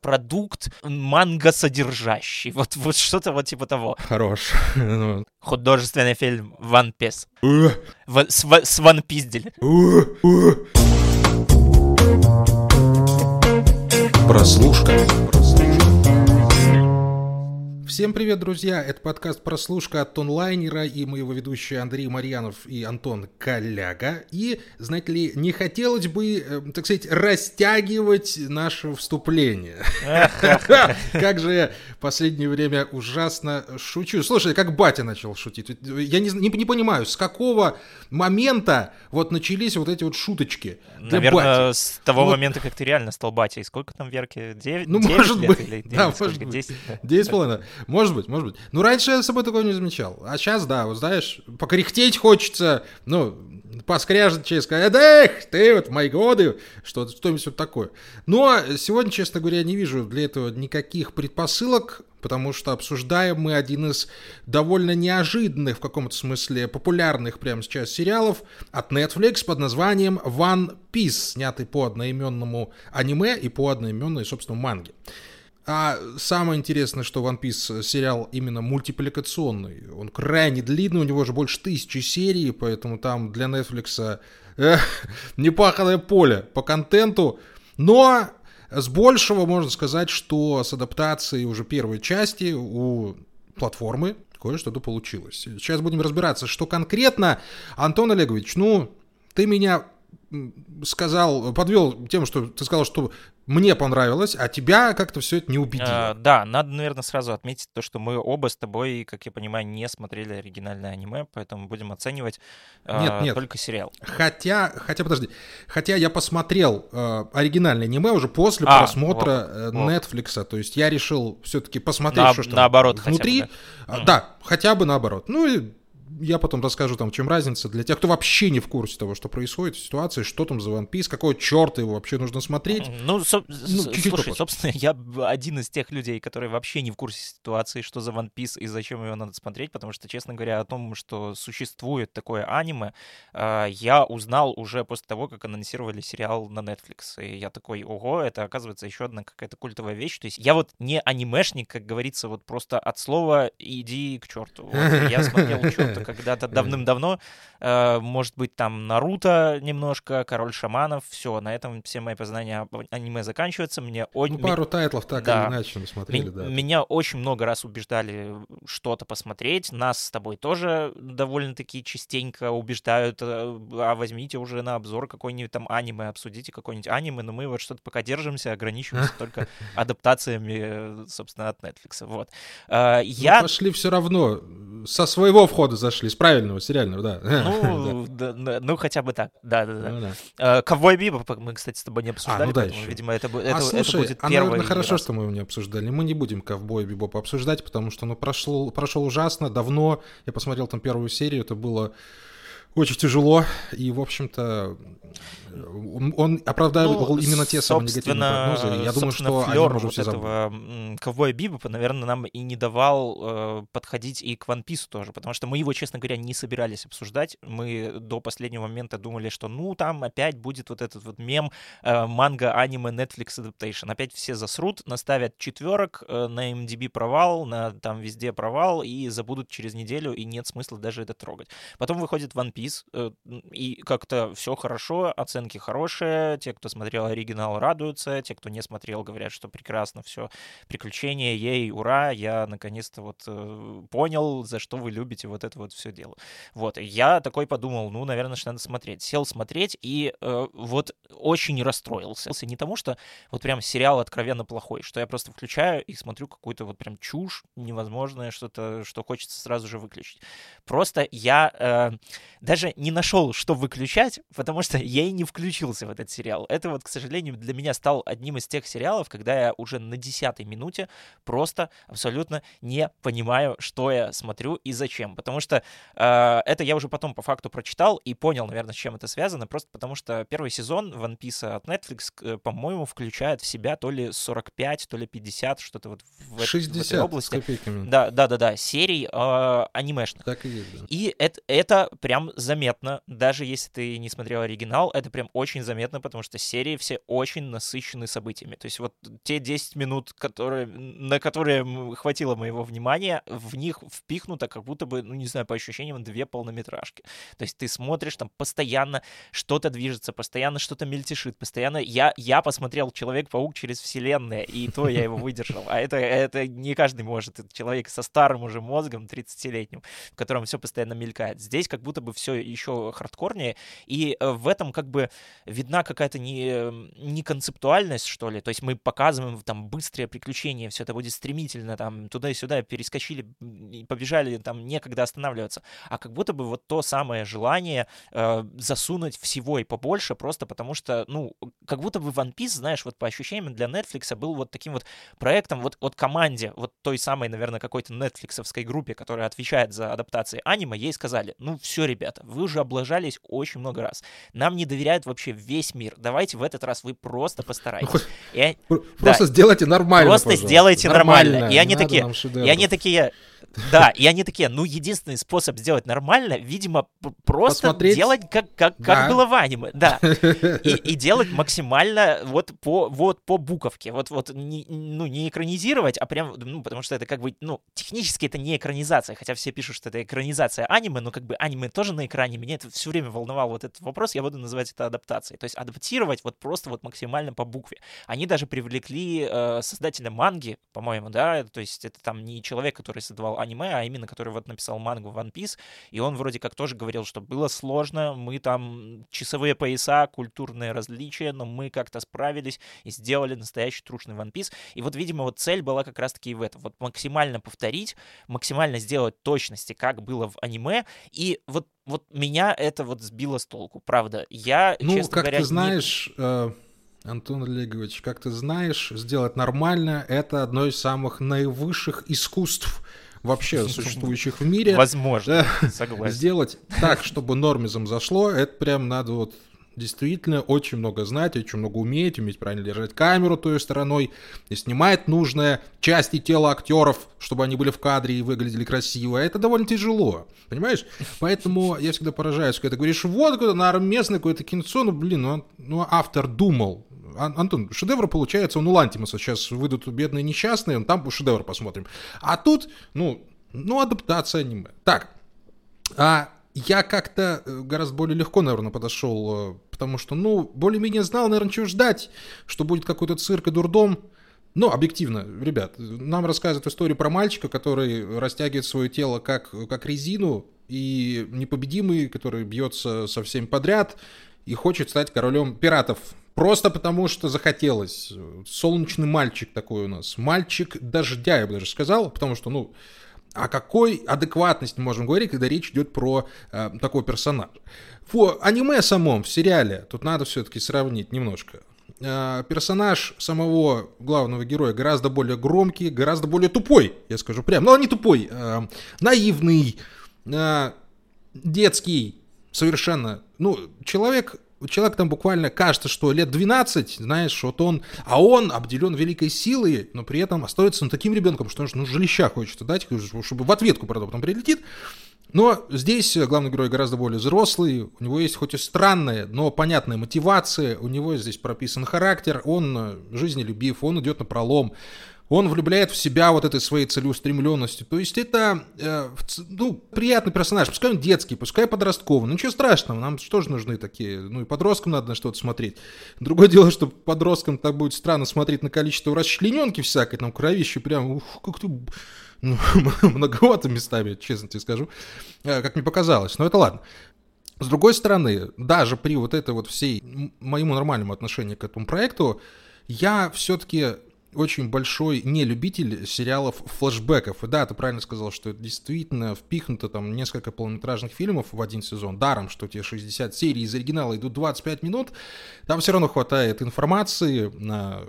продукт манго-содержащий. Вот, вот что-то вот типа того. Хорош. Ну. Художественный фильм One Piece. В, с, с One Piece. Прослушка. Всем привет, друзья! Это подкаст «Прослушка» от онлайнера и мы его ведущие Андрей Марьянов и Антон Коляга. И, знаете ли, не хотелось бы, э, так сказать, растягивать наше вступление. Как же я в последнее время ужасно шучу. Слушай, как батя начал шутить. Я не, не, не понимаю, с какого момента вот начались вот эти вот шуточки Наверное, с того вот. момента, как ты реально стал батей. Сколько там Верки? 9, ну, 9 может лет быть. Или 9, да, сколько? может быть. 10? 9,5. Может быть, может быть. Ну, раньше я с собой такого не замечал. А сейчас, да, вот знаешь, покряхтеть хочется, ну, поскряжничать, сказать, эх, ты вот мои годы, что, что-нибудь вот такое. Но сегодня, честно говоря, не вижу для этого никаких предпосылок, потому что обсуждаем мы один из довольно неожиданных, в каком-то смысле популярных прямо сейчас сериалов от Netflix под названием One Piece, снятый по одноименному аниме и по одноименной, собственно, манге. А самое интересное, что One Piece сериал именно мультипликационный. Он крайне длинный, у него уже больше тысячи серий, поэтому там для Netflix э, непаханное поле по контенту. Но с большего можно сказать, что с адаптацией уже первой части у платформы кое-что-то получилось. Сейчас будем разбираться, что конкретно. Антон Олегович, ну, ты меня сказал, подвел тем, что ты сказал, что мне понравилось, а тебя как-то все это не убедило. А, да, надо, наверное, сразу отметить то, что мы оба с тобой, как я понимаю, не смотрели оригинальное аниме, поэтому будем оценивать нет, э, нет. только сериал. Хотя, хотя, подожди, хотя я посмотрел э, оригинальное аниме уже после а, просмотра вот, вот. Netflix, то есть я решил все-таки посмотреть, На, что там наоборот внутри. Хотя бы, да? да, хотя бы наоборот. Ну и я потом расскажу, там, в чем разница для тех, кто вообще не в курсе того, что происходит в ситуации, что там за One Piece, какого черта его вообще нужно смотреть. Ну, со- ну чуть-чуть слушай, попозже. собственно, я один из тех людей, которые вообще не в курсе ситуации, что за One Piece и зачем его надо смотреть, потому что, честно говоря, о том, что существует такое аниме, а, я узнал уже после того, как анонсировали сериал на Netflix. И я такой, ого, это оказывается еще одна какая-то культовая вещь. То есть я вот не анимешник, как говорится, вот просто от слова иди к черту. Вот, я смотрел что-то когда-то давным-давно. Э, может быть, там Наруто немножко, Король шаманов. Все, на этом все мои познания аниме заканчиваются. Мне ну, пару тайтлов так да. или иначе мы смотрели, М- да. Меня очень много раз убеждали что-то посмотреть. Нас с тобой тоже довольно-таки частенько убеждают, э, а возьмите уже на обзор какой-нибудь там аниме, обсудите какой-нибудь аниме, но мы вот что-то пока держимся, ограничиваемся только адаптациями, собственно, от Netflix. Вот. Э, я... пошли все равно, со своего входа зашли зашли, с правильного, сериального, да. Ну, да, да, ну хотя бы так, да-да-да. Ну, да. А, Ковбой Бибоп мы, кстати, с тобой не обсуждали, а, ну, да, поэтому, еще. видимо, это, это, а, слушай, это будет а, первый наверное, хорошо, раз. что мы его не обсуждали. Мы не будем Ковбой Бибоп обсуждать, потому что ну, прошло, прошел ужасно, давно. Я посмотрел там первую серию, это было очень тяжело, и, в общем-то, он оправдывал ну, именно те самые негативные прогнозы. Я думаю, что они вот все этого ковбоя Бибопа, наверное, нам и не давал э, подходить и к One Piece тоже, потому что мы его, честно говоря, не собирались обсуждать. Мы до последнего момента думали, что ну там опять будет вот этот вот мем э, манга, аниме, Netflix adaptation. Опять все засрут, наставят четверок, э, на MDB провал, на там везде провал и забудут через неделю, и нет смысла даже это трогать. Потом выходит One Piece, э, и как-то все хорошо, оценки хорошие, те, кто смотрел оригинал, радуются, те, кто не смотрел, говорят, что прекрасно все, приключения, ей, ура, я наконец-то вот э, понял, за что вы любите вот это вот все дело. Вот, я такой подумал, ну, наверное, что надо смотреть. Сел смотреть и э, вот очень расстроился. Не тому, что вот прям сериал откровенно плохой, что я просто включаю и смотрю какую-то вот прям чушь невозможное, что-то, что хочется сразу же выключить. Просто я э, даже не нашел, что выключать, потому что я и не включился в этот сериал. Это вот, к сожалению, для меня стал одним из тех сериалов, когда я уже на десятой минуте просто абсолютно не понимаю, что я смотрю и зачем. Потому что э, это я уже потом по факту прочитал и понял, наверное, с чем это связано. Просто потому что первый сезон One Piece от Netflix, э, по-моему, включает в себя то ли 45, то ли 50, что-то вот в, 60 в этой области. С копейками. Да, да, да, да, серий э, анимешных. Так и есть. Да. И это, это прям заметно, даже если ты не смотрел оригинал, это прям очень заметно, потому что серии все очень насыщены событиями. То есть вот те 10 минут, которые, на которые хватило моего внимания, в них впихнуто как будто бы, ну не знаю, по ощущениям, две полнометражки. То есть ты смотришь, там постоянно что-то движется, постоянно что-то мельтешит, постоянно... Я, я посмотрел «Человек-паук» через вселенные, и то я его выдержал. А это, это не каждый может. Это человек со старым уже мозгом, 30-летним, в котором все постоянно мелькает. Здесь как будто бы все еще хардкорнее, и э, в этом как бы видна какая-то не, не концептуальность, что ли. То есть мы показываем там быстрые приключения, все это будет стремительно, там туда и сюда перескочили побежали, там некогда останавливаться. А как будто бы вот то самое желание э, засунуть всего и побольше, просто потому что, ну, как будто бы One Piece, знаешь, вот по ощущениям для Netflix был вот таким вот проектом, вот, вот команде, вот той самой, наверное, какой-то нетфликсовской группе, которая отвечает за адаптации аниме, ей сказали, ну все, ребята, вы уже облажались очень много раз. Нам не доверяют вообще весь мир. Давайте в этот раз вы просто постарайтесь. И, просто да, сделайте нормально. Просто пожалуйста. сделайте нормально. нормально. И они такие, и они такие, да, и они такие, ну, единственный способ сделать нормально, видимо, просто Посмотреть... делать как, как, да. как было в аниме, да. И, и делать максимально вот по, вот по буковке. Вот, вот не, ну, не экранизировать, а прям, ну, потому что это как бы, ну, технически это не экранизация, хотя все пишут, что это экранизация аниме, но как бы аниме тоже на экране. Меня это все время волновал вот этот вопрос, я буду называть это адаптацией. То есть адаптировать вот просто вот максимально по букве. Они даже привлекли э, создателя манги, по-моему, да, то есть это там не человек, который создавал аниме, а именно который вот написал мангу One Piece, и он вроде как тоже говорил, что было сложно, мы там часовые пояса, культурные различия, но мы как-то справились и сделали настоящий трушный One Piece. И вот, видимо, вот цель была как раз-таки в этом, вот максимально повторить, максимально сделать точности, как было в аниме, и вот вот меня это вот сбило с толку, правда. Я, ну, честно как говоря, ты знаешь, не... э, Антон Олегович, как ты знаешь, сделать нормально — это одно из самых наивысших искусств вообще существующих в мире. Возможно, согласен. Сделать так, чтобы нормизм зашло, это прям надо вот действительно очень много знать, очень много уметь, уметь правильно держать камеру той стороной, и снимать нужные части тела актеров, чтобы они были в кадре и выглядели красиво. Это довольно тяжело, понимаешь? Поэтому я всегда поражаюсь, когда ты говоришь, вот какое-то, наверное, местное какое-то кинцо, ну, блин, ну, ну, автор думал, Антон, шедевр получается, он у Лантимуса сейчас выйдут бедные несчастные, он там шедевр посмотрим. А тут, ну, ну, адаптация аниме. Так, а я как-то э, гораздо более легко, наверное, подошел, э, потому что, ну, более-менее знал, наверное, чего ждать, что будет какой-то цирк и дурдом. Но объективно, ребят, нам рассказывают историю про мальчика, который растягивает свое тело как, как резину, и непобедимый, который бьется со всем подряд, и хочет стать королем пиратов. Просто потому, что захотелось. Солнечный мальчик такой у нас. Мальчик дождя, я бы даже сказал, потому что, ну, о какой адекватности можем говорить, когда речь идет про э, такого персонажа? В аниме самом, в сериале, тут надо все-таки сравнить немножко. Э, персонаж самого главного героя гораздо более громкий, гораздо более тупой, я скажу прям. Но ну, не тупой, э, наивный, э, детский, совершенно. Ну, человек человек там буквально кажется, что лет 12, знаешь, вот он, а он обделен великой силой, но при этом остается ну, таким ребенком, что ну, жилища хочется дать, чтобы в ответку, правда, потом прилетит. Но здесь главный герой гораздо более взрослый, у него есть хоть и странная, но понятная мотивация, у него здесь прописан характер, он жизнелюбив, он идет на пролом, он влюбляет в себя вот этой своей целеустремленностью. То есть это, э, ну, приятный персонаж. Пускай он детский, пускай подростковый. Ну, ничего страшного, нам что же нужны такие? Ну, и подросткам надо на что-то смотреть. Другое дело, что подросткам так будет странно смотреть на количество расчлененки всякой, там, кровищи прям, ух, как ты... Ну, многовато местами, честно тебе скажу, э, как мне показалось. Но это ладно. С другой стороны, даже при вот этой вот всей моему нормальному отношению к этому проекту, я все-таки очень большой не любитель сериалов флэшбэков. И да, ты правильно сказал, что это действительно впихнуто там несколько полнометражных фильмов в один сезон. Даром, что тебе 60 серий из оригинала идут 25 минут. Там все равно хватает информации на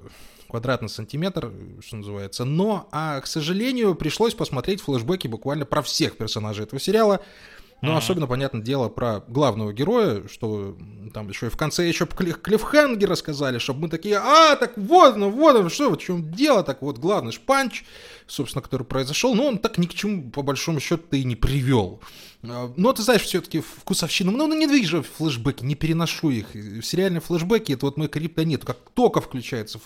квадратный сантиметр, что называется. Но, а, к сожалению, пришлось посмотреть флэшбэки буквально про всех персонажей этого сериала. Но mm-hmm. особенно, понятное дело, про главного героя, что там еще и в конце еще клиффхенгер рассказали, чтобы мы такие, а, так вот, ну вот, ну что, в чем дело, так вот, главный шпанч, собственно, который произошел, но он так ни к чему, по большому счету, и не привел. А, но ты знаешь, все-таки вкусовщину, ну, ну не движу флешбеки, не переношу их. Сериальные флешбеки, это вот мой криптонит, как только включается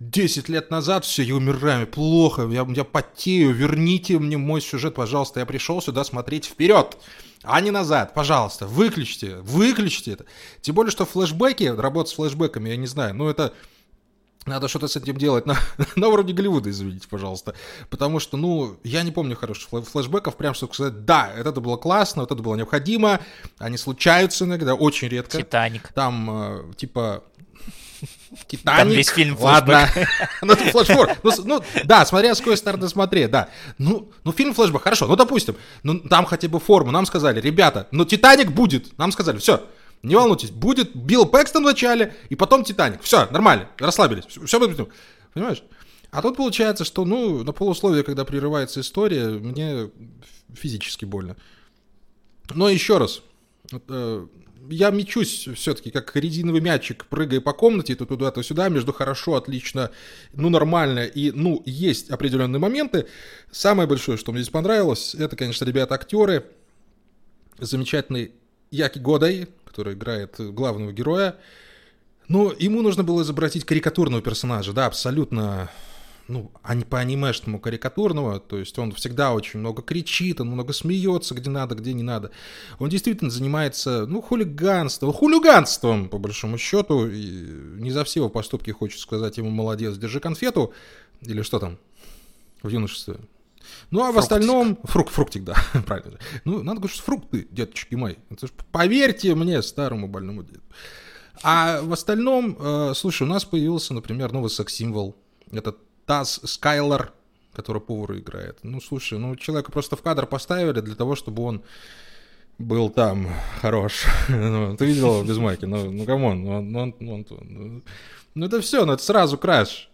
10 лет назад, все, я умираю, плохо, я, я потею, верните мне мой сюжет, пожалуйста, я пришел сюда смотреть вперед, а не назад, пожалуйста, выключите, выключите это. Тем более, что флешбеки, работа с флешбеками, я не знаю, ну это... Надо что-то с этим делать на, на уровне Голливуда, извините, пожалуйста. Потому что, ну, я не помню хороших флешбеков, прям чтобы сказать, да, это было классно, вот это было необходимо. Они случаются иногда, очень редко. Титаник. Там, э, типа, Титаник. Там весь фильм Ладно. ну, это флешбэк. Ну, ну, да, смотря с какой стороны смотреть, да. Ну, ну, фильм флешбэк, хорошо, ну, допустим. Ну, там хотя бы форму. Нам сказали, ребята, ну, Титаник будет. Нам сказали, все, не волнуйтесь, будет Билл Пэкстон в начале, и потом Титаник. Все, нормально, расслабились. Все будет. Понимаешь? А тут получается, что, ну, на полусловие, когда прерывается история, мне физически больно. Но еще раз, э, я мечусь все-таки как резиновый мячик, прыгая по комнате, то туда, то сюда, между хорошо, отлично, ну, нормально, и, ну, есть определенные моменты. Самое большое, что мне здесь понравилось, это, конечно, ребята-актеры. Замечательный Яки Годай, который играет главного героя. Но ему нужно было изобразить карикатурного персонажа, да, абсолютно ну, а не по анимешному карикатурного, то есть он всегда очень много кричит, он много смеется, где надо, где не надо. Он действительно занимается, ну, хулиганством, хулиганством, по большому счету, и не за все его поступки хочется сказать ему «молодец, держи конфету», или что там в юношестве. Ну, а фруктик. в остальном... Фрукт, фруктик, да, правильно. Ну, надо говорить, что фрукты, деточки мои. Это ж, поверьте мне, старому больному деду. А в остальном, э, слушай, у нас появился, например, новый секс-символ. Это Таз Скайлор, который повар играет. Ну, слушай, ну, человека просто в кадр поставили для того, чтобы он был там хорош. ну, ты видел его без майки? Ну, ну, come on. Ну, ну, ну, ну, ну, это все, ну, это сразу краш.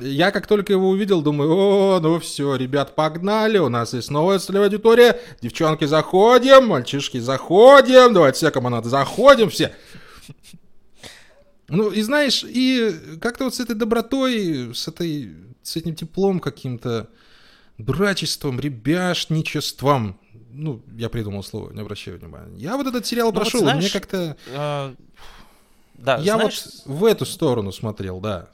Я как только его увидел, думаю, о, ну все, ребят, погнали, у нас есть новая целевая аудитория, девчонки заходим, мальчишки заходим, давайте все команды заходим, все. Ну, и знаешь, и как-то вот с этой добротой, с, этой, с этим теплом каким-то, дурачеством, ребячничеством, ну, я придумал слово, не обращаю внимания. Я вот этот сериал ну, прошел, вот знаешь, мне как-то... Э, да, я знаешь... вот в эту сторону смотрел, да.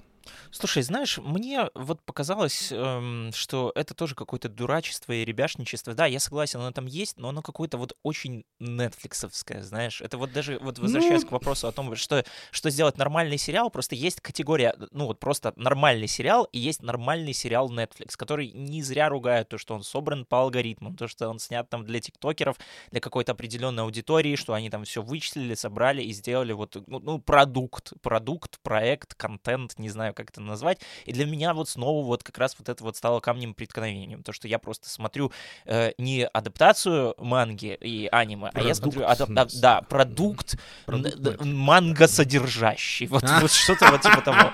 Слушай, знаешь, мне вот показалось, эм, что это тоже какое-то дурачество и ребяшничество. Да, я согласен, оно там есть, но оно какое-то вот очень нетфликсовское, знаешь. Это вот даже, вот возвращаясь ну... к вопросу о том, что, что сделать нормальный сериал, просто есть категория, ну вот просто нормальный сериал, и есть нормальный сериал Netflix, который не зря ругают то, что он собран по алгоритмам, то, что он снят там для тиктокеров, для какой-то определенной аудитории, что они там все вычислили, собрали и сделали вот, ну, ну продукт, продукт, проект, контент, не знаю, как это это назвать. И для меня вот снова вот как раз вот это вот стало камнем преткновением. То, что я просто смотрю э, не адаптацию манги и аниме, продукт. а я смотрю адап- да, да, продукт, продукт манго содержащий. Вот, а? вот что-то вот типа того.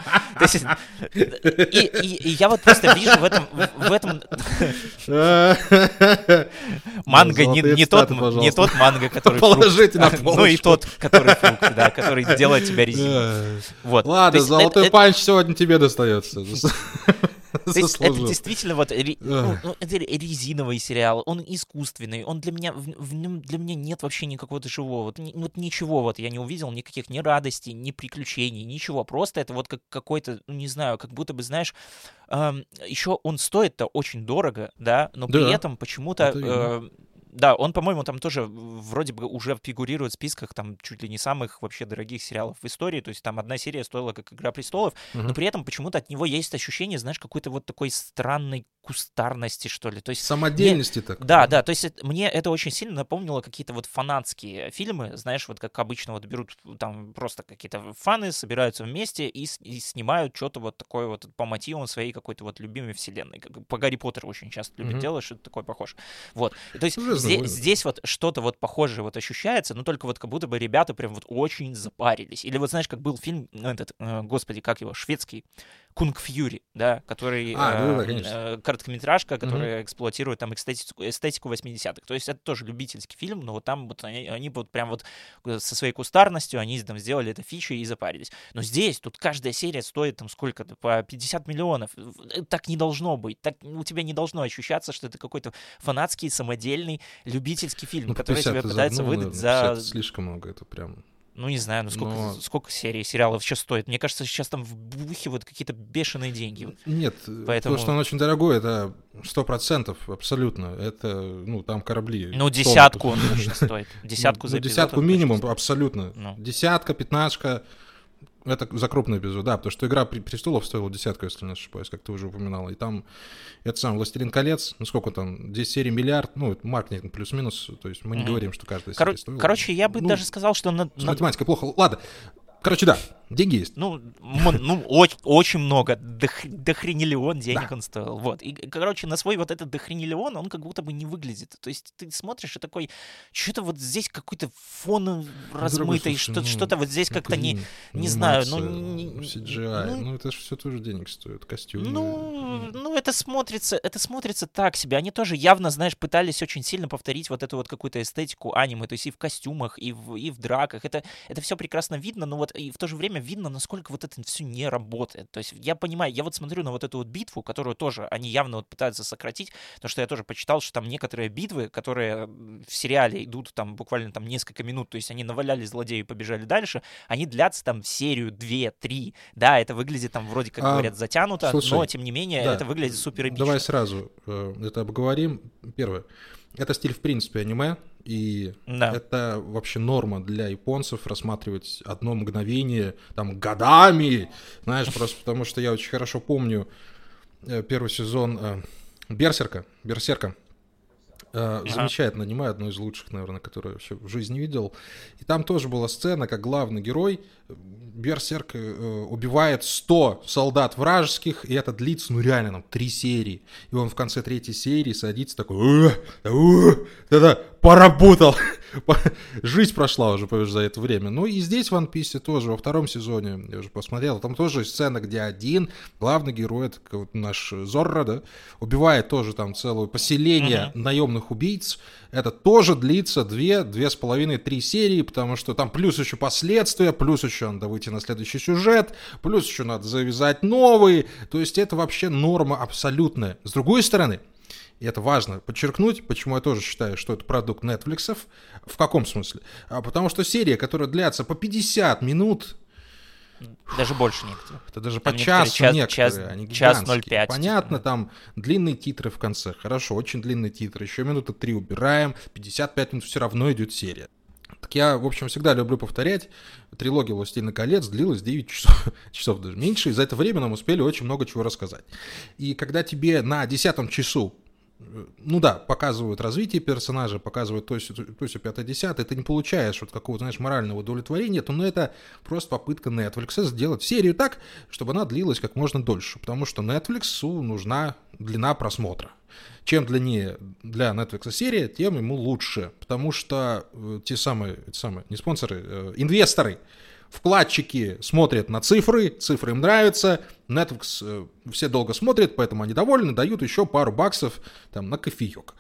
И, и, и я вот просто вижу в этом... В этом... манго не, не, тот, не тот манго, который Положите на Ну и тот, который фрукт, да, который делает тебя резиновым. Вот. Ладно, золотой панч сегодня тебе тебе достается. это действительно вот ну, ну, это резиновый сериал, он искусственный, он для меня в, нем для меня нет вообще никакого живого, вот, вот ничего вот я не увидел, никаких ни радости, ни приключений, ничего, просто это вот как какой-то, ну, не знаю, как будто бы знаешь, еще он стоит-то очень дорого, да, но при этом почему-то да, он, по-моему, там тоже вроде бы уже фигурирует в списках там чуть ли не самых вообще дорогих сериалов в истории. То есть там одна серия стоила как «Игра престолов», угу. но при этом почему-то от него есть ощущение, знаешь, какой-то вот такой странной кустарности, что ли. То есть Самодельности мне... так. Да, да, то есть мне это очень сильно напомнило какие-то вот фанатские фильмы, знаешь, вот как обычно вот берут там просто какие-то фаны, собираются вместе и, и снимают что-то вот такое вот по мотивам своей какой-то вот любимой вселенной. По Гарри Поттеру очень часто любят mm-hmm. делать что-то такое похоже. Вот. То есть здесь, здесь вот что-то вот похожее вот ощущается, но только вот как будто бы ребята прям вот очень запарились. Или вот знаешь, как был фильм, этот, э, господи, как его, шведский, Кунг Фьюри, да, который А, э, да-да, конечно. э, короткометражка, которая эксплуатирует там эстетику, эстетику 80-х. То есть это тоже любительский фильм, но вот там вот они, они вот прям вот э, со своей кустарностью они там сделали это фичей и запарились. Но здесь тут каждая серия стоит там сколько-то, по 50 миллионов. Э, Так не должно быть. Так у тебя не должно ощущаться, что это какой-то фанатский, самодельный, любительский фильм, Ну, который 50 тебя ты пытается загнул, выдать за 50 слишком много, это прям... ну, не знаю, ну сколько, Но- сколько серий сериалов сейчас стоит. Мне кажется, сейчас там вбухивают какие-то бешеные деньги. Нет, Поэтому- то, что он очень дорогой, это сто процентов абсолютно. Это, ну, там корабли. Ну, десятку он точно стоит. Десятку Ну, за ну, десятку он точно минимум, абсолютно. Ну. Десятка, пятнашка. Это за крупный эпизод, да, потому что «Игра престолов» стоила десятку, если не ошибаюсь, как ты уже упоминала. И там, это сам «Властелин колец», ну сколько там, 10 серий, миллиард, ну, маркетинг плюс-минус, то есть мы не Мгм. говорим, что каждая Коро- серия стоила. Короче, я бы Ну, даже сказал, что на, С математикой плохо. Ладно, короче, да, деньги есть. ну, ну оч- очень много, дох- дохренелион денег он стоил. Вот. И, короче, на свой вот этот дохренелион он как будто бы не выглядит. То есть ты смотришь и такой, что-то вот здесь какой-то фон Ну, размытый, слушай, что- ну, что-то вот здесь Ну, как-то не... не знаю, ну, анимация, не- не- CGI, ну, ну, это же все тоже денег стоит, костюмы. Ну, ну, это смотрится, это смотрится так себе. Они тоже явно, знаешь, пытались очень сильно повторить вот эту вот какую-то эстетику аниме, то есть и в костюмах, и в, и в драках. Это, это все прекрасно видно, но вот и в то же время видно, насколько вот это все не работает. То есть я понимаю, я вот смотрю на вот эту вот битву, которую тоже они явно вот пытаются сократить, потому что я тоже почитал, что там некоторые битвы, которые в сериале идут там буквально там несколько минут, то есть они наваляли злодею и побежали дальше, они длятся там серию, две, три. Да, это выглядит там вроде как А, говорят затянуто, слушай, но тем не менее да, это выглядит супер эпично. Давай сразу э, это обговорим. Первое. Это стиль, в принципе, аниме, и Да. это вообще норма для японцев рассматривать одно мгновение там годами, знаешь, просто потому что я очень хорошо помню э, первый сезон э, Берсерка, Берсерка. Э, Ага. Замечательно аниме, одно из лучших, наверное, которое я вообще в жизни видел. И там тоже была сцена, как главный герой э, Берсерк э, убивает 100 солдат вражеских, и это длится, ну реально, там, три серии. И он в конце третьей серии садится такой, «Э, э, да-да, поработал. Жизнь прошла уже понимаешь, за это время. Ну и здесь в One Piece тоже, во втором сезоне, я уже посмотрел, там тоже сцена, где один главный герой, это вот наш Зорро, да, убивает тоже там целое поселение наемных убийц. Это тоже длится две, две с половиной, три серии, потому что там плюс еще последствия, плюс еще надо выйти на следующий сюжет, плюс еще надо завязать новый. То есть это вообще норма абсолютная. С другой стороны, и это важно подчеркнуть, почему я тоже считаю, что это продукт Netflix. В каком смысле? А потому что серия, которая длится по 50 минут, Даже больше некоторые. это даже Там по часу час- некоторые, час- они час гигантские. 0,5, Понятно, типа. там длинные титры в конце. Хорошо, очень длинные титры. Еще минуты три убираем, 55 минут все равно идет серия. Так я, в общем, всегда люблю повторять. Трилогия «Властелина колец» длилась 9 часов, часов даже меньше, и за это время нам успели очень много чего рассказать. И когда тебе на десятом часу ну да, показывают развитие персонажа, показывают то есть, то есть 5 10 ты не получаешь вот какого-то, знаешь, морального удовлетворения, то ну, это просто попытка Netflix сделать серию так, чтобы она длилась как можно дольше, потому что Netflix нужна длина просмотра. Чем длиннее для Netflix серия, тем ему лучше, потому что э, те самые, эти самые, не спонсоры, э, инвесторы, вкладчики смотрят на цифры, цифры им нравятся, Netflix э, все долго смотрят, поэтому они довольны, дают еще пару баксов там на кофеек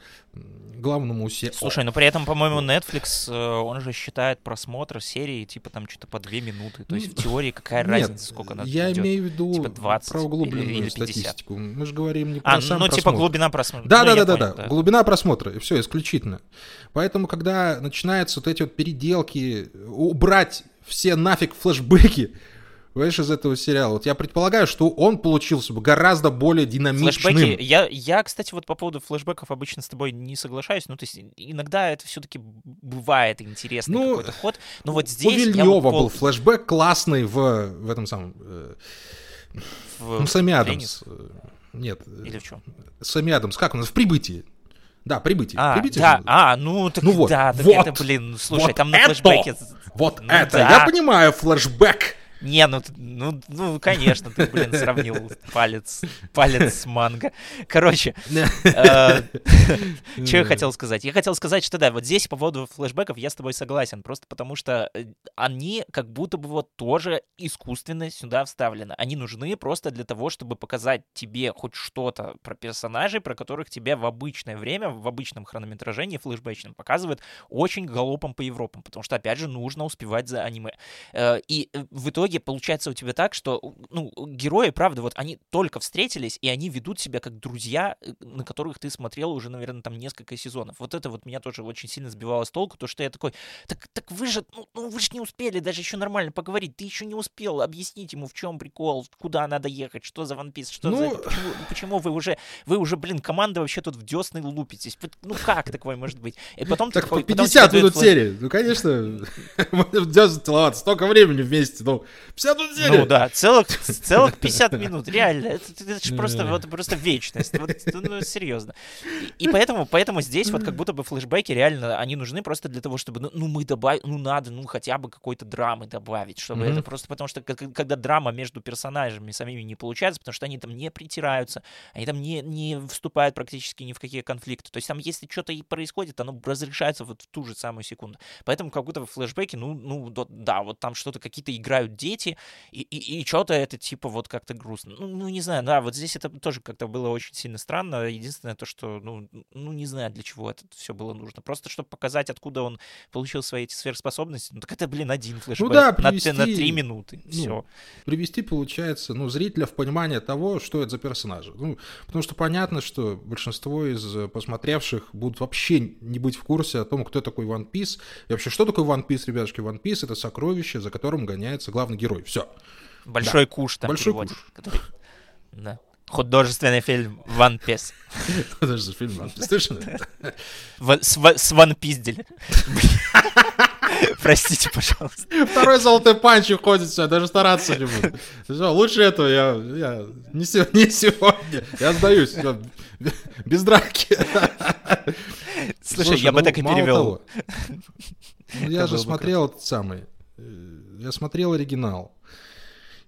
главному се... Слушай, но при этом, по-моему, Netflix, э, он же считает просмотр серии типа там что-то по две минуты. То есть в теории какая разница, сколько она я идет? имею в виду Типа 20 про углубленную или- или 50. статистику. Мы же говорим не про А, сам ну типа просмотр. глубина просмотра. Ну, да, я да, да, понял, да. Глубина просмотра, и все, исключительно. Поэтому, когда начинаются вот эти вот переделки, убрать все нафиг флешбеки, понимаешь, из этого сериала, вот я предполагаю, что он получился бы гораздо более динамичным. Флэшбэки, я, я, кстати, вот по поводу флешбеков обычно с тобой не соглашаюсь. Ну, то есть иногда это все-таки бывает интересный Ну, какой-то ход. Но вот У здесь я Вильнева вот был пол- флешбэк классный в, в этом самом... э, в ну, Тренис? Адамс. Нет, Или в чем? Сами Адамс, как он? В «Прибытии». Да, «Прибытие». А, «Прибытие» да, же? а, ну так Ну вот, да, так вот, это, блин, слушай, вот там на это, флешбеке... Вот Ну это, да. я понимаю, флешбэк. Не, ну, ну, ну, конечно, ты, блин, сравнил палец, палец с манго. Короче, э, что я хотел сказать? Я хотел сказать, что да, вот здесь по поводу флешбеков я с тобой согласен, просто потому что э, они как будто бы вот тоже искусственно сюда вставлены. Они нужны просто для того, чтобы показать тебе хоть что-то про персонажей, про которых тебе в обычное время, в обычном хронометраже, не флешбэчном, показывают очень галопом по Европам, потому что, опять же, нужно успевать за аниме. Э, и в итоге получается у тебя так, что ну, герои, правда, вот они только встретились, и они ведут себя как друзья, э, на которых ты смотрел уже, наверное, там несколько сезонов. Вот это вот меня тоже очень сильно сбивало с толку, то, что я такой, так, так вы же, ну, ну вы же не успели даже еще нормально поговорить, ты еще не успел объяснить ему, в чем прикол, куда надо ехать, что за One Piece, что ну... за это, почему, почему вы уже, вы уже, блин, команда вообще тут в десны лупитесь, ну как такое может быть? И потом так такой, 50 минут серии, ну конечно, в десны целоваться, столько времени вместе, ну, 50 минут серии. Ну да, целых, целых 50 минут, реально, это, это, это же просто, вот, просто вечность, вот, ну, серьезно. И, и поэтому, поэтому здесь вот как будто бы флешбеки реально, они нужны просто для того, чтобы, ну, ну мы добавим, ну надо, ну хотя бы какой-то драмы добавить, чтобы mm-hmm. это просто потому что когда драма между персонажами самими не получается, потому что они там не притираются, они там не, не вступают практически ни в какие конфликты. То есть там, если что-то и происходит, оно разрешается вот в ту же самую секунду. Поэтому как будто в флешбеке, ну, ну да, вот там что-то какие-то играют дети, и, и, и что-то это типа вот как-то грустно. Ну, ну, не знаю, да, вот здесь это тоже как-то было очень сильно странно. Единственное то, что, ну, ну не знаю, для чего это все было нужно. Просто чтобы показать, откуда он получил свои эти сверхспособности. Ну, так это, блин, один флешбэк. Ну да, привести, на, на три минуты. Ну, все. Привести, получается, ну, зрителя в понимание того, что это за персонажи. Ну, потому что понятно, что большинство из посмотревших будут вообще не быть в курсе о том, кто такой One Piece. И вообще, что такое One Piece, ребятушки? One Piece — это сокровище, за которым гоняется главный герой. Все. Большой да. куш там Большой переводит. Куш. Который... Да. Художественный фильм One Piece. Художественный фильм One Piece, точно? С One Piece. Простите, пожалуйста. Второй золотой панч уходит, все, даже стараться не буду. Все, лучше этого я, я не, се, не сегодня. Я сдаюсь, все, без драки. Слушай, Слушай я ну, бы так и перевел. Того, ну, я же смотрел этот самый. Я смотрел оригинал.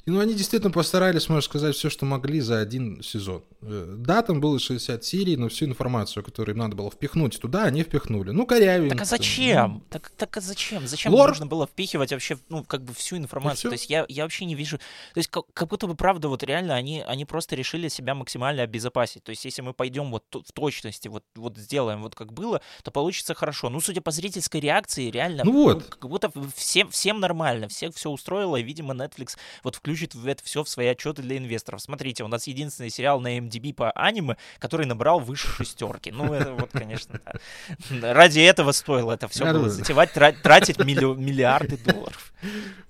И, ну, они действительно постарались, можно сказать, все, что могли за один сезон. Э, да, там было 60 серий, но всю информацию, которую им надо было впихнуть туда, они впихнули. Ну, корявенько. Так а зачем? Ну... Так, так а зачем? Зачем Лор... нужно было впихивать вообще, ну, как бы всю информацию? То есть я, я вообще не вижу... То есть как, как будто бы, правда, вот реально они, они просто решили себя максимально обезопасить. То есть если мы пойдем вот в точности, вот, вот сделаем вот как было, то получится хорошо. Ну, судя по зрительской реакции, реально, ну, вот. ну, как будто всем, всем нормально, всех все устроило, и, видимо, Netflix вот включил включит в это все в свои отчеты для инвесторов. Смотрите, у нас единственный сериал на MDB по аниме, который набрал выше шестерки. Ну, это вот, конечно, да. Ради этого стоило это все было затевать, тратить миллиарды долларов.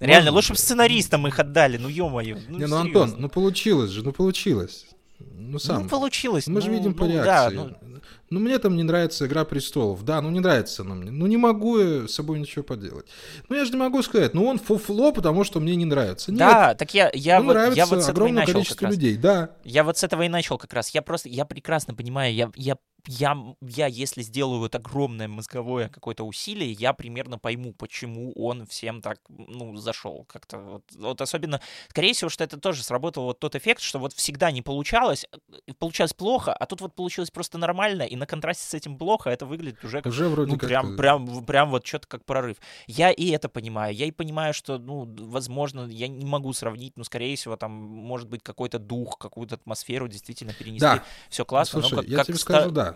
Реально, лучше бы сценаристам их отдали, ну ё-моё. Ну, Не, ну Антон, ну получилось же, ну получилось. Ну, сам. Ну, получилось. Мы ну, же видим по ну, реакции. Да, ну... ну, мне там не нравится «Игра престолов». Да, ну не нравится она мне. Ну, не могу я с собой ничего поделать. Ну, я же не могу сказать, ну, он фуфло, потому что мне не нравится. Нет, да, так я, я, вот, нравится я вот с этого и начал количество людей, да. Я вот с этого и начал как раз. Я просто, я прекрасно понимаю, я, я я, я, если сделаю вот огромное мозговое какое-то усилие, я примерно пойму, почему он всем так, ну, зашел как-то. Вот, вот особенно, скорее всего, что это тоже сработал вот тот эффект, что вот всегда не получалось, э, получалось плохо, а тут вот получилось просто нормально, и на контрасте с этим плохо это выглядит уже как, уже вроде ну, прям, прям, прям вот что-то как прорыв. Я и это понимаю. Я и понимаю, что, ну, возможно, я не могу сравнить, но, скорее всего, там может быть какой-то дух, какую-то атмосферу действительно перенесли. Да. Все классно. Слушай, но как, я как тебе скажу, да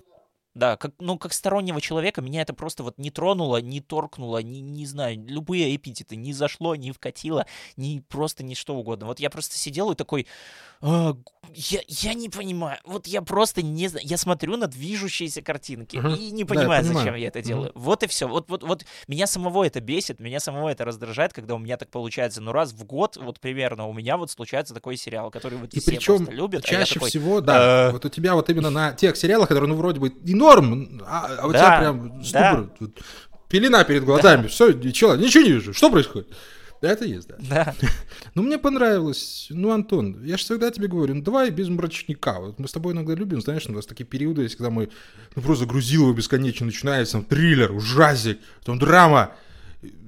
да, как, ну, как стороннего человека меня это просто вот не тронуло, не торкнуло, не, не знаю, любые эпитеты, не зашло, не вкатило, не просто ни что угодно. Вот я просто сидел и такой, а, я, я не понимаю, вот я просто не знаю, я смотрю на движущиеся картинки uh-huh. и не понимаю, да, зачем я это делаю. Uh-huh. Вот и все. Вот, вот, вот меня самого это бесит, меня самого это раздражает, когда у меня так получается. Ну, раз в год, вот примерно, у меня вот случается такой сериал, который вот и все причем просто любят. Чаще а такой, всего, да, «Э, вот у тебя вот именно на тех сериалах, которые, ну, вроде бы и норм, а, а у да, тебя прям ступор, да. пелена перед глазами, да. все, ничего, ничего не вижу. Что происходит? Да, это есть, да. Да. Ну, мне понравилось. Ну, Антон, я же всегда тебе говорю, ну, давай без мрачника. Вот мы с тобой иногда любим, знаешь, у нас такие периоды есть, когда мы ну, просто грузил его бесконечно, начинается там триллер, ужасик, там драма.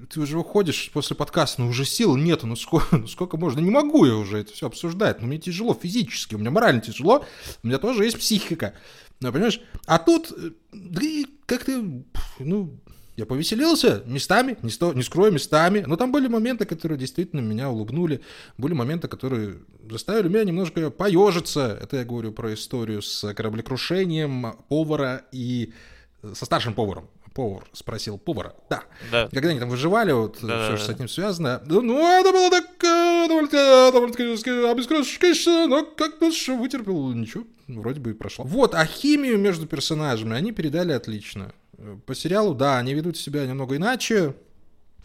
ты уже выходишь после подкаста, ну уже сил нету, ну сколько, ну сколько можно, не могу я уже это все обсуждать, ну мне тяжело физически, у меня морально тяжело, у меня тоже есть психика, ну, понимаешь? А тут, э, как-то, ну, я повеселился местами, не, сто, не скрою, местами. Но там были моменты, которые действительно меня улыбнули. Были моменты, которые заставили меня немножко поежиться. Это я говорю про историю с кораблекрушением повара и со старшим поваром. Повар спросил повара. Да. да. Когда они там выживали, вот да, все, что с этим связано. Ну, это было так э, довольно-таки обескровенно, но как-то вытерпел. Ничего, вроде бы и прошло. Вот, а химию между персонажами они передали отлично. По сериалу, да, они ведут себя немного иначе,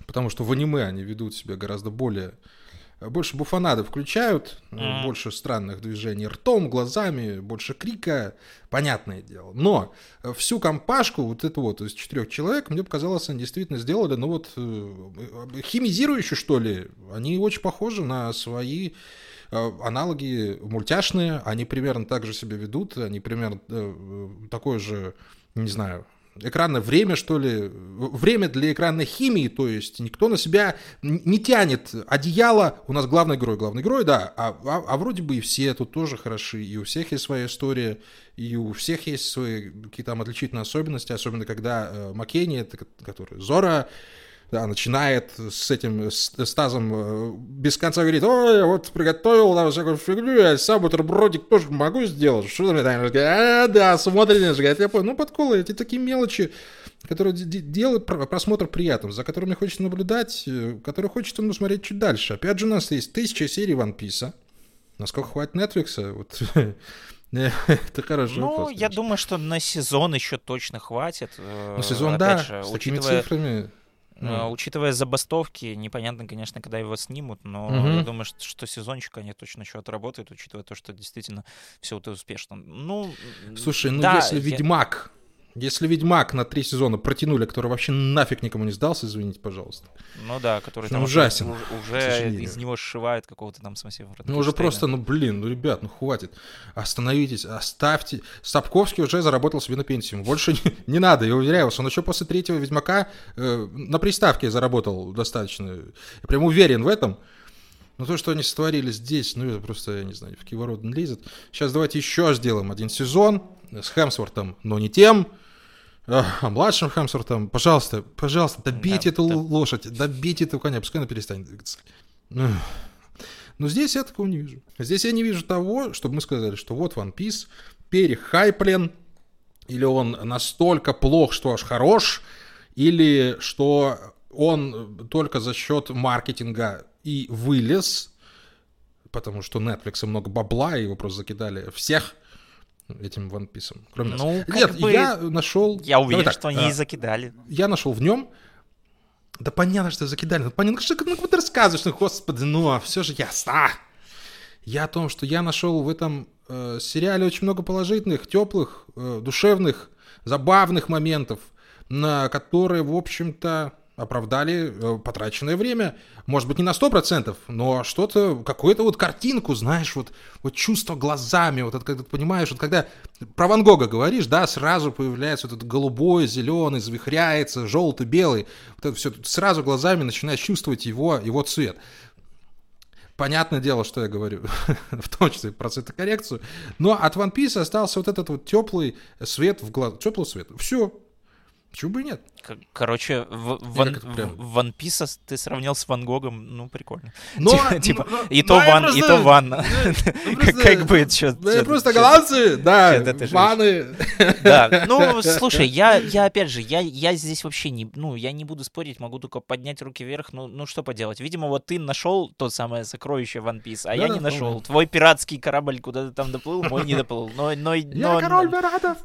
потому что в аниме они ведут себя гораздо более... Больше буфанады включают, mm. больше странных движений ртом, глазами, больше крика, понятное дело. Но всю компашку, вот эту вот из четырех человек, мне показалось, они действительно сделали, ну вот, э, химизирующие, что ли. Они очень похожи на свои э, аналоги мультяшные, они примерно так же себя ведут, они примерно э, такое же, не знаю, экранное время, что ли, время для экранной химии, то есть никто на себя не тянет. Одеяло, у нас главный герой, главный герой, да, а, а, а вроде бы и все тут тоже хороши, и у всех есть своя история, и у всех есть свои какие-то там отличительные особенности, особенно когда э, Маккенни, который Зора, да, начинает с этим с, с тазом э, без конца говорит, ой, вот приготовил там всякую фигню, я сам бутербродик тоже могу сделать. Что там? А, да, смотрите, говорит, я понял. Ну, подколы, эти такие мелочи, которые делают просмотр приятным, за которыми хочется наблюдать, э, которые хочется ну, смотреть чуть дальше. Опять же, у нас есть тысяча серий One Piece. Насколько хватит Netflix? Вот Это хорошо. Ну, вопрос, я думаю, что на сезон еще точно хватит. Э, ну, сезон, Опять да, же, с такими учитывая... Mm. Учитывая забастовки, непонятно, конечно, когда его снимут, но mm-hmm. я думаю, что, что сезончик они точно еще отработают, учитывая то, что действительно все это успешно. Ну, Слушай, ну да, если я... Ведьмак если Ведьмак на три сезона протянули, который вообще нафиг никому не сдался, извините, пожалуйста. Ну да, который там ужасен, уже, из него сшивают какого-то там смысле. Ну уже просто, ну блин, ну ребят, ну хватит. Остановитесь, оставьте. Сапковский уже заработал себе на пенсию. Больше не, не надо, я уверяю вас. Он еще после третьего Ведьмака э, на приставке заработал достаточно. Я прям уверен в этом. Но то, что они сотворили здесь, ну это просто, я не знаю, в киворот не лезет. Сейчас давайте еще сделаем один сезон с Хемсвортом, но не тем а младшим Хемсвортом, пожалуйста, пожалуйста, добейте да, эту да. лошадь, добейте этого коня, пускай она перестанет двигаться. Но здесь я такого не вижу. Здесь я не вижу того, чтобы мы сказали, что вот One Piece перехайплен, или он настолько плох, что аж хорош, или что он только за счет маркетинга и вылез, потому что Netflix много бабла, и его просто закидали всех – этим One Piece. Кроме ну, нас. Нет, бы... я нашел... Я уверен, так, что они а, и закидали. Я нашел в нем... Да понятно, что закидали. Ну, понятно, что ну, ты рассказываешь, ну, господи, ну, а все же ясно. Я о том, что я нашел в этом э, сериале очень много положительных, теплых, э, душевных, забавных моментов, на которые, в общем-то, оправдали э, потраченное время. Может быть, не на 100%, но что-то, какую-то вот картинку, знаешь, вот, вот чувство глазами, вот это, когда ты понимаешь, вот когда про Ван Гога говоришь, да, сразу появляется вот этот голубой, зеленый, завихряется, желтый, белый, вот это все, сразу глазами начинаешь чувствовать его, его цвет. Понятное дело, что я говорю, в том числе про цветокоррекцию, но от One Piece остался вот этот вот теплый свет в глаз, теплый свет. Все, Почему бы и нет? Короче, в, Ван, в One Piece ты сравнил с Ван Гогом, ну, прикольно. Но, типа, типа но, и, то ван, просто, и то ванна. Ну, как бы, что... Ну, просто голландцы, да, ванны. Да, ну, слушай, я, я опять же, я, я здесь вообще не, ну, я не буду спорить, могу только поднять руки вверх, ну, ну что поделать. Видимо, вот ты нашел то самое сокровище One Piece, а я не нашел. Твой пиратский корабль куда-то там доплыл, мой не доплыл. Но, но, я король пиратов!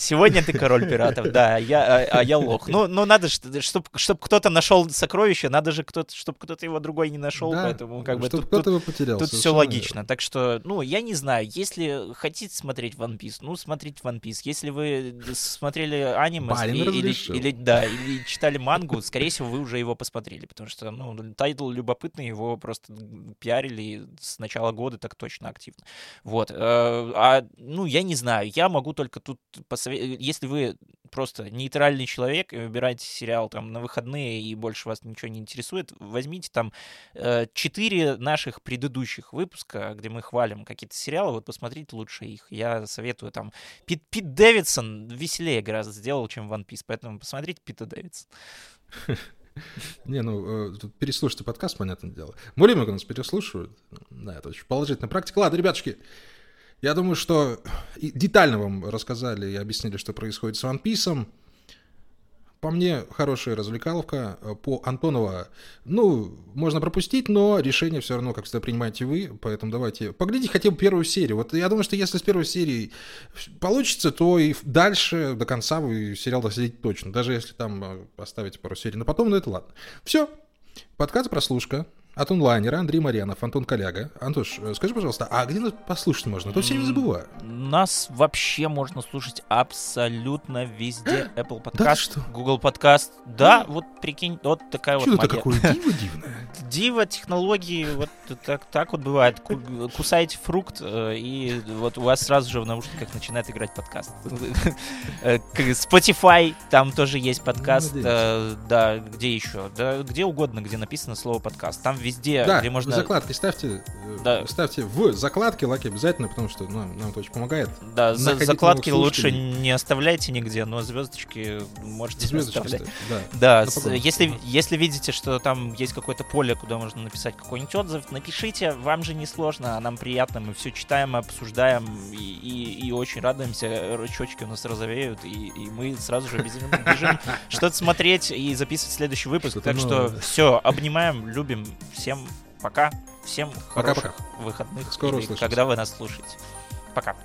Сегодня ты король пиратов, да, я, а, а я лох. Ну, ну надо, чтобы чтоб кто-то нашел сокровище, надо же, кто чтобы кто-то его другой не нашел, да, поэтому как бы тут, кто-то тут, его потерял. Тут все логично. Верно. Так что, ну, я не знаю, если хотите смотреть One Piece, ну, смотрите One Piece. Если вы смотрели аниме или, или, или, да, или читали мангу, скорее всего, вы уже его посмотрели, потому что, ну, title любопытный, его просто пиарили с начала года так точно активно. Вот. Э, а, ну, я не знаю, я могу только тут посоветовать если вы просто нейтральный человек и выбираете сериал там на выходные и больше вас ничего не интересует, возьмите там э, четыре наших предыдущих выпуска, где мы хвалим какие-то сериалы, вот посмотрите лучше их. Я советую там. Пит, Пит Дэвидсон веселее гораздо сделал, чем One Piece, поэтому посмотрите Пита Дэвидсон. Не, ну, э, тут переслушайте подкаст, понятное дело. Более много нас переслушивают. Да, это очень положительная практика. Ладно, ребятушки, я думаю, что детально вам рассказали и объяснили, что происходит с One Piece. По мне, хорошая развлекаловка. По Антонова, ну, можно пропустить, но решение все равно, как всегда, принимаете вы. Поэтому давайте поглядите хотя бы первую серию. Вот я думаю, что если с первой серии получится, то и дальше, до конца вы сериал досидите точно. Даже если там э, оставите пару серий на потом, ну это ладно. Все. Подкаст «Прослушка». От онлайнера Андрей Марьянов, Антон Коляга. Антош, э, скажи, пожалуйста, а где нас послушать можно? А то все время забываю. Нас вообще можно слушать абсолютно везде. Apple Podcast, да Google Podcast. Да, вот прикинь, вот такая Что вот это какое диво дивное? Диво технологии, вот так, так вот бывает. Кусаете фрукт, э, и вот у вас сразу же в наушниках начинает играть подкаст. Э, Spotify, там тоже есть подкаст. Да, где еще? Да, где угодно, где написано слово подкаст. Там везде, да, где можно... закладки ставьте, э, да. ставьте в закладки лайки обязательно, потому что ну, нам это очень помогает. Да, за закладки лучше не оставляйте нигде, но звездочки можете звездочки оставлять. Ставить, да, да если, если видите, что там есть какое-то поле, куда можно написать какой-нибудь отзыв, напишите, вам же не сложно, а нам приятно, мы все читаем, обсуждаем и, и, и очень радуемся, рычочки у нас розовеют, и, и мы сразу же бежим, что-то смотреть и записывать следующий выпуск. Так что все, обнимаем, любим, Всем пока. Всем пока, хороших пока. выходных. Скоро или когда вы нас слушаете. Пока.